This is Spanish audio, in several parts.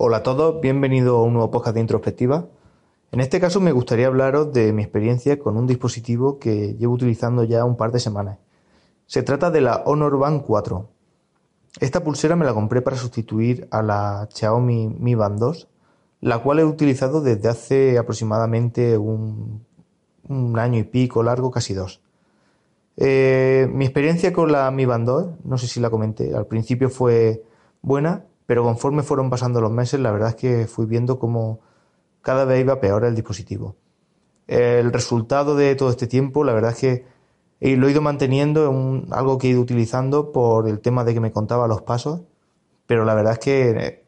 Hola a todos, bienvenidos a un nuevo podcast de introspectiva. En este caso me gustaría hablaros de mi experiencia con un dispositivo que llevo utilizando ya un par de semanas. Se trata de la Honor Band 4. Esta pulsera me la compré para sustituir a la Xiaomi Mi Band 2, la cual he utilizado desde hace aproximadamente un, año y pico largo, casi dos. Eh, mi experiencia con la Mi Band 2, no sé si la comenté, al principio fue buena, pero conforme fueron pasando los meses, la verdad es que fui viendo cómo cada vez iba peor el dispositivo. El resultado de todo este tiempo, la verdad es que lo he ido manteniendo, en algo que he ido utilizando por el tema de que me contaba los pasos, pero la verdad es que eh,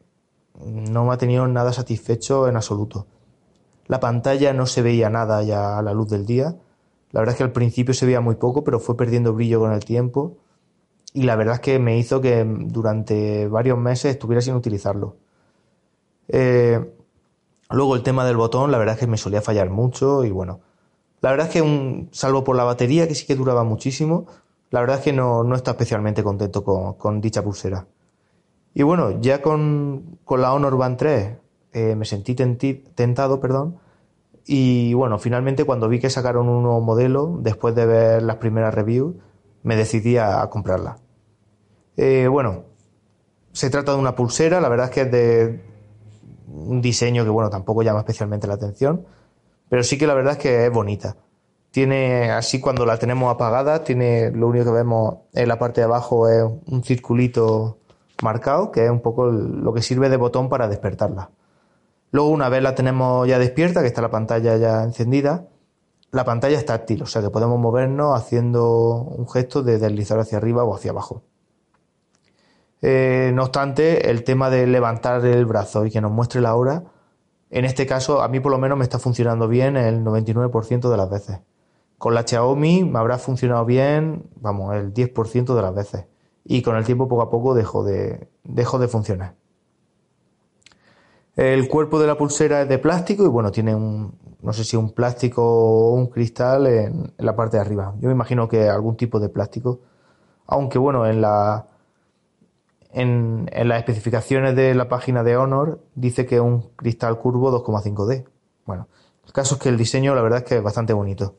no me ha tenido nada satisfecho en absoluto. La pantalla no se veía nada ya a la luz del día. La verdad es que al principio se veía muy poco, pero fue perdiendo brillo con el tiempo y la verdad es que me hizo que durante varios meses estuviera sin utilizarlo. Eh, luego el tema del botón, la verdad es que me solía fallar mucho y bueno, la verdad es que un, salvo por la batería que sí que duraba muchísimo, la verdad es que no, no está especialmente contento con, dicha pulsera. Y bueno, ya con, la Honor Band 3 eh, me sentí tentado, perdón, y bueno, finalmente cuando vi que sacaron un nuevo modelo, después de ver las primeras reviews, me decidí a, comprarla. Eh, bueno, se trata de una pulsera, la verdad es que es de un diseño que, bueno, tampoco llama especialmente la atención, pero sí que la verdad es que es bonita. Tiene, así cuando la tenemos apagada, tiene, lo único que vemos en la parte de abajo es un circulito marcado, que es un poco lo que sirve de botón para despertarla. Luego, una vez la tenemos ya despierta, que está la pantalla ya encendida, la pantalla es táctil, o sea que podemos movernos haciendo un gesto de deslizar hacia arriba o hacia abajo. Eh, no obstante, el tema de levantar el brazo y que nos muestre la hora, en este caso a mí por lo menos me está funcionando bien el 99% de las veces. Con la Xiaomi me habrá funcionado bien, vamos, el 10% de las veces. Y con el tiempo poco a poco dejo de, dejo de funcionar. El cuerpo de la pulsera es de plástico y bueno, tiene un, no sé si un plástico o un cristal en, la parte de arriba. Yo me imagino que algún tipo de plástico. Aunque bueno, en la en, las especificaciones de la página de Honor dice que es un cristal curvo 2,5D. Bueno, el caso es que el diseño la verdad es que es bastante bonito.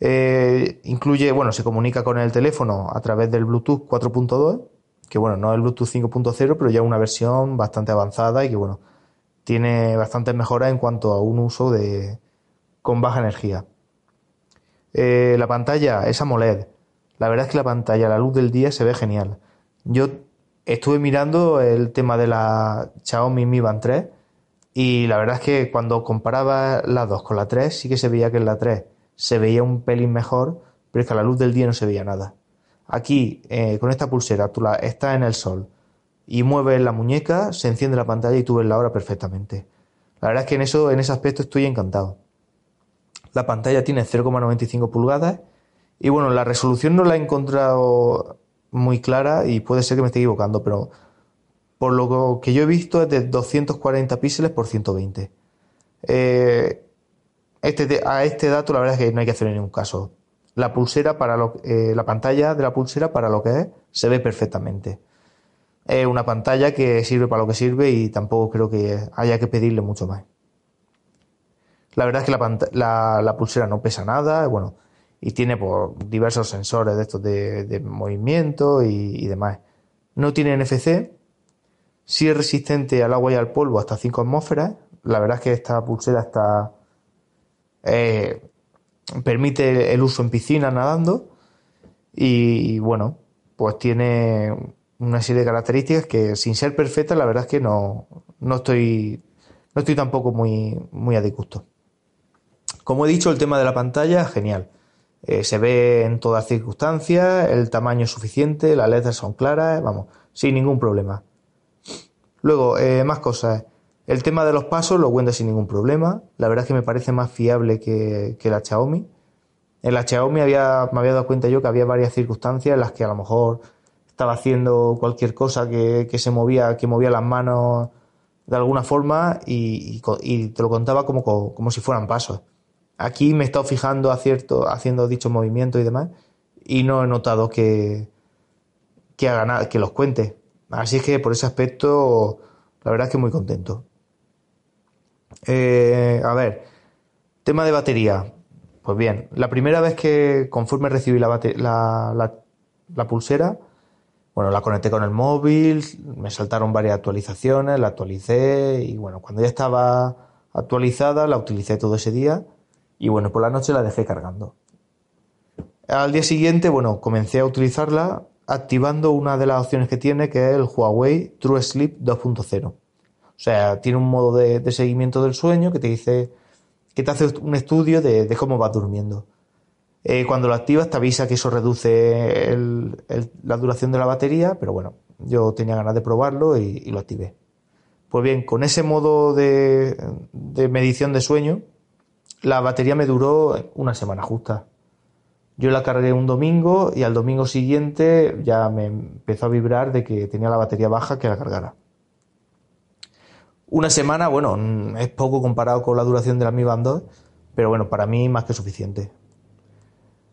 Eh, incluye, bueno, se comunica con el teléfono a través del Bluetooth 4.2, que bueno, no es el Bluetooth 5.0, pero ya una versión bastante avanzada y que bueno, tiene bastantes mejoras en cuanto a un uso de con baja energía. Eh, la pantalla es AMOLED. La verdad es que la pantalla la luz del día se ve genial. Yo estuve mirando el tema de la Xiaomi Mi Band 3 y la verdad es que cuando comparaba la 2 con la 3 sí que se veía que en la 3 se veía un pelín mejor, pero es que a la luz del día no se veía nada. Aquí, eh, con esta pulsera, tú la, estás en el sol, y mueves la muñeca, se enciende la pantalla y tú ves la hora perfectamente. La verdad es que en eso, en ese aspecto estoy encantado. La pantalla tiene 0,95 pulgadas y bueno, la resolución no la he encontrado muy clara y puede ser que me esté equivocando, pero por lo que yo he visto es de 240 píxeles por 120. Eh, este, a este dato la verdad es que no hay que hacer en ningún caso. La pulsera para lo, eh, la pantalla de la pulsera para lo que es se ve perfectamente es una pantalla que sirve para lo que sirve y tampoco creo que haya que pedirle mucho más. La verdad es que la, la, pulsera no pesa nada, bueno, y tiene pues, diversos sensores de estos de, movimiento y, demás. No tiene NFC, sí es resistente al agua y al polvo hasta 5 atmósferas. La verdad es que esta pulsera está eh, permite el uso en piscina nadando y bueno, pues tiene una serie de características que sin ser perfectas la verdad es que no, no estoy no estoy tampoco muy, muy a disgusto. Como he dicho, el tema de la pantalla, genial. Eh, se ve en todas circunstancias, el tamaño es suficiente, las letras son claras, vamos, sin ningún problema. Luego, eh, más cosas. El tema de los pasos lo cuenta sin ningún problema. La verdad es que me parece más fiable que, que la Xiaomi. En la Xiaomi había, me había dado cuenta yo que había varias circunstancias en las que a lo mejor estaba haciendo cualquier cosa que, se movía, que movía las manos de alguna forma y, te lo contaba como, como, si fueran pasos. Aquí me he estado fijando a haciendo dichos movimientos y demás y no he notado que, que, haga que los cuente. Así es que por ese aspecto La verdad es que muy contento. Eh, a ver, tema de batería. Pues bien, la primera vez que conforme recibí la, la, la, pulsera, bueno, la conecté con el móvil, me saltaron varias actualizaciones, la actualicé y bueno, cuando ya estaba actualizada la utilicé todo ese día y bueno, por la noche la dejé cargando. Al día siguiente, bueno, comencé a utilizarla activando una de las opciones que tiene, que es el Huawei True Sleep 2.0. O sea, tiene un modo de seguimiento del sueño que te dice que te hace un estudio de, cómo vas durmiendo. Eh, cuando lo activas te avisa que eso reduce la duración de la batería, pero bueno, yo tenía ganas de probarlo y, lo activé. Pues bien, con ese modo de, medición de sueño, la batería me duró una semana justa. Yo la cargué un domingo y al domingo siguiente ya me empezó a vibrar de que tenía la batería baja que la cargara. Una semana, bueno, mm, es poco comparado con la duración de la Mi Band 2, pero bueno, para mí más que suficiente.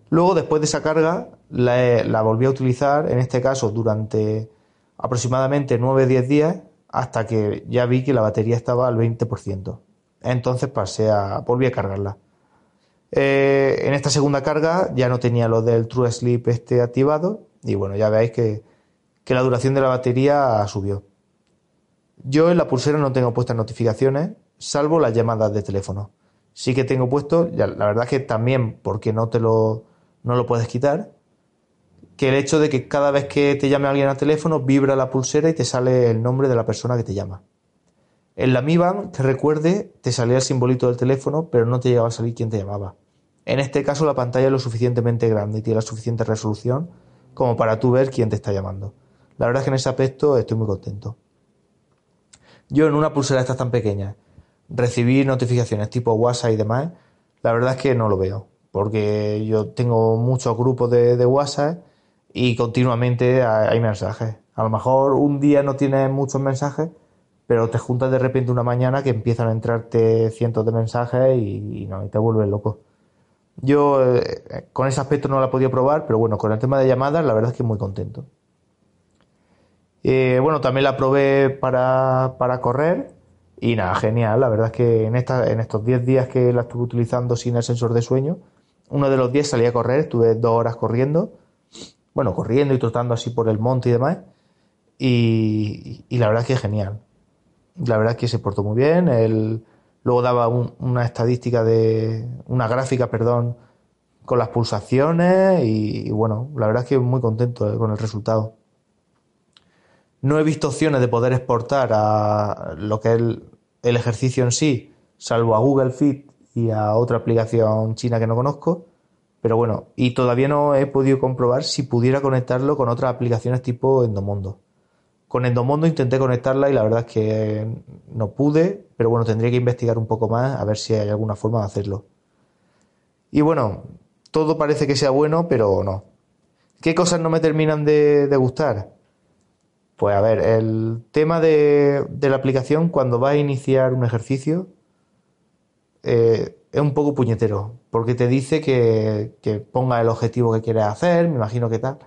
Luego, después de esa carga, la, volví a utilizar, en este caso durante aproximadamente 9-10 días, hasta que ya vi que la batería estaba al 20%. Entonces pasé a, volví a cargarla. Eh, en esta segunda carga ya no tenía lo del True Sleep este activado y bueno, ya veis que, que la duración de la batería subió. Yo en la pulsera no tengo puestas notificaciones, salvo las llamadas de teléfono. Sí que tengo puesto, la verdad es que también porque no te lo, no lo puedes quitar, que el hecho de que cada vez que te llame alguien al teléfono vibra la pulsera y te sale el nombre de la persona que te llama. En la Mi Band, que recuerde, te salía el simbolito del teléfono, pero no te llegaba a salir quién te llamaba. En este caso la pantalla es lo suficientemente grande y tiene la suficiente resolución como para tú ver quién te está llamando. La verdad es que en ese aspecto estoy muy contento. Yo en una pulsera esta tan pequeña, recibir notificaciones tipo WhatsApp y demás, la verdad es que no lo veo, porque yo tengo muchos grupos de, WhatsApp y continuamente hay, mensajes. A lo mejor un día no tienes muchos mensajes, pero te juntas de repente una mañana que empiezan a entrarte cientos de mensajes y, no, y te vuelves loco. Yo eh, con ese aspecto no la he podido probar, pero bueno, con el tema de llamadas la verdad es que muy contento. Eh, bueno, también la probé para, correr y nada, genial. La verdad es que en, esta, en estos 10 días que la estuve utilizando sin el sensor de sueño, uno de los 10 salí a correr, estuve dos horas corriendo, bueno, corriendo y trotando así por el monte y demás. Y, la verdad es que genial. La verdad es que se portó muy bien. Él luego daba una estadística de, una gráfica, perdón, con las pulsaciones y, y bueno, la verdad es que muy contento eh, con el resultado. No he visto opciones de poder exportar a lo que es el, ejercicio en sí, salvo a Google Fit y a otra aplicación china que no conozco. Pero bueno, y todavía no he podido comprobar si pudiera conectarlo con otras aplicaciones tipo Endomondo. Con Endomondo intenté conectarla y la verdad es que no pude, pero bueno, tendría que investigar un poco más a ver si hay alguna forma de hacerlo. Y bueno, todo parece que sea bueno, pero no. ¿Qué cosas no me terminan de gustar? Pues a ver, el tema de, la aplicación cuando vas a iniciar un ejercicio eh, es un poco puñetero, porque te dice que, que ponga el objetivo que quieres hacer, me imagino que tal,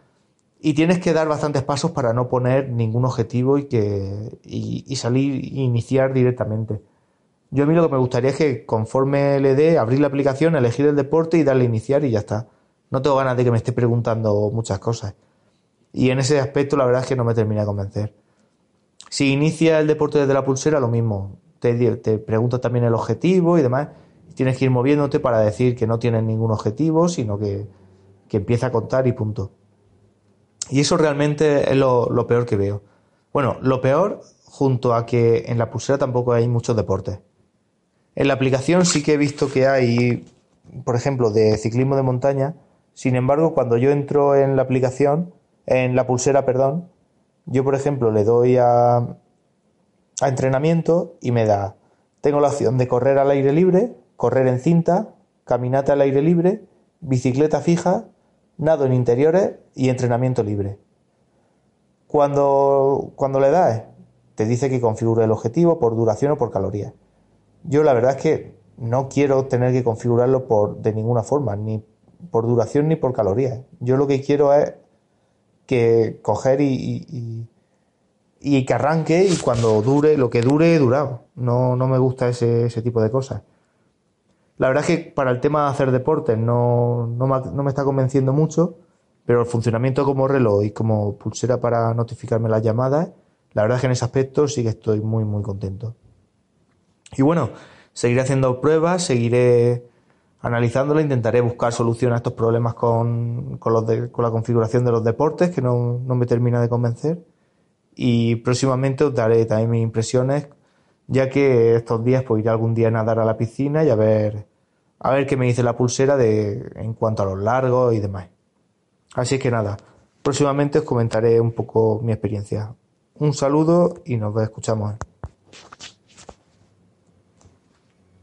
y tienes que dar bastantes pasos para no poner ningún objetivo y, que, y, salir e iniciar directamente. Yo a mí lo que me gustaría es que conforme le dé, abrir la aplicación, elegir el deporte y darle a iniciar y ya está. No tengo ganas de que me esté preguntando muchas cosas. Y en ese aspecto la verdad es que no me termina de convencer. Si inicia el deporte desde la pulsera, lo mismo. Te, te pregunta también el objetivo y demás. Tienes que ir moviéndote para decir que no tienes ningún objetivo, sino que, empieza a contar y punto. Y eso realmente es lo, lo, peor que veo. Bueno, lo peor junto a que en la pulsera tampoco hay muchos deportes. En la aplicación sí que he visto que hay, por ejemplo, de ciclismo de montaña. Sin embargo, cuando yo entro en la aplicación, en la pulsera, perdón, yo por ejemplo le doy a, a entrenamiento y me da, tengo la opción de correr al aire libre, correr en cinta, caminata al aire libre, bicicleta fija, nado en interiores y entrenamiento libre. Cuando, cuando le das, te dice que configure el objetivo por duración o por calorías. Yo la verdad es que no quiero tener que configurarlo por, de ninguna forma, ni por duración ni por calorías. Yo lo que quiero es que coger y, y que arranque y cuando dure, lo que dure, durado. No, no me gusta ese, ese tipo de cosas. La verdad es que para el tema de hacer deportes no, no, me, no me está convenciendo mucho, pero el funcionamiento como reloj y como pulsera para notificarme las llamadas, la verdad es que en ese aspecto sí que estoy muy, muy contento. Y bueno, seguiré haciendo pruebas, seguiré analizándolo, intentaré buscar soluciones a estos problemas con, con, los de, con la configuración de los deportes, que no, no me termina de convencer. Y próximamente os daré también mis impresiones, ya que estos días pues iré algún día a nadar a la piscina y a ver, a ver qué me dice la pulsera de, en cuanto a los largos y demás. Así que nada, próximamente os comentaré un poco mi experiencia. Un saludo y nos escuchamos.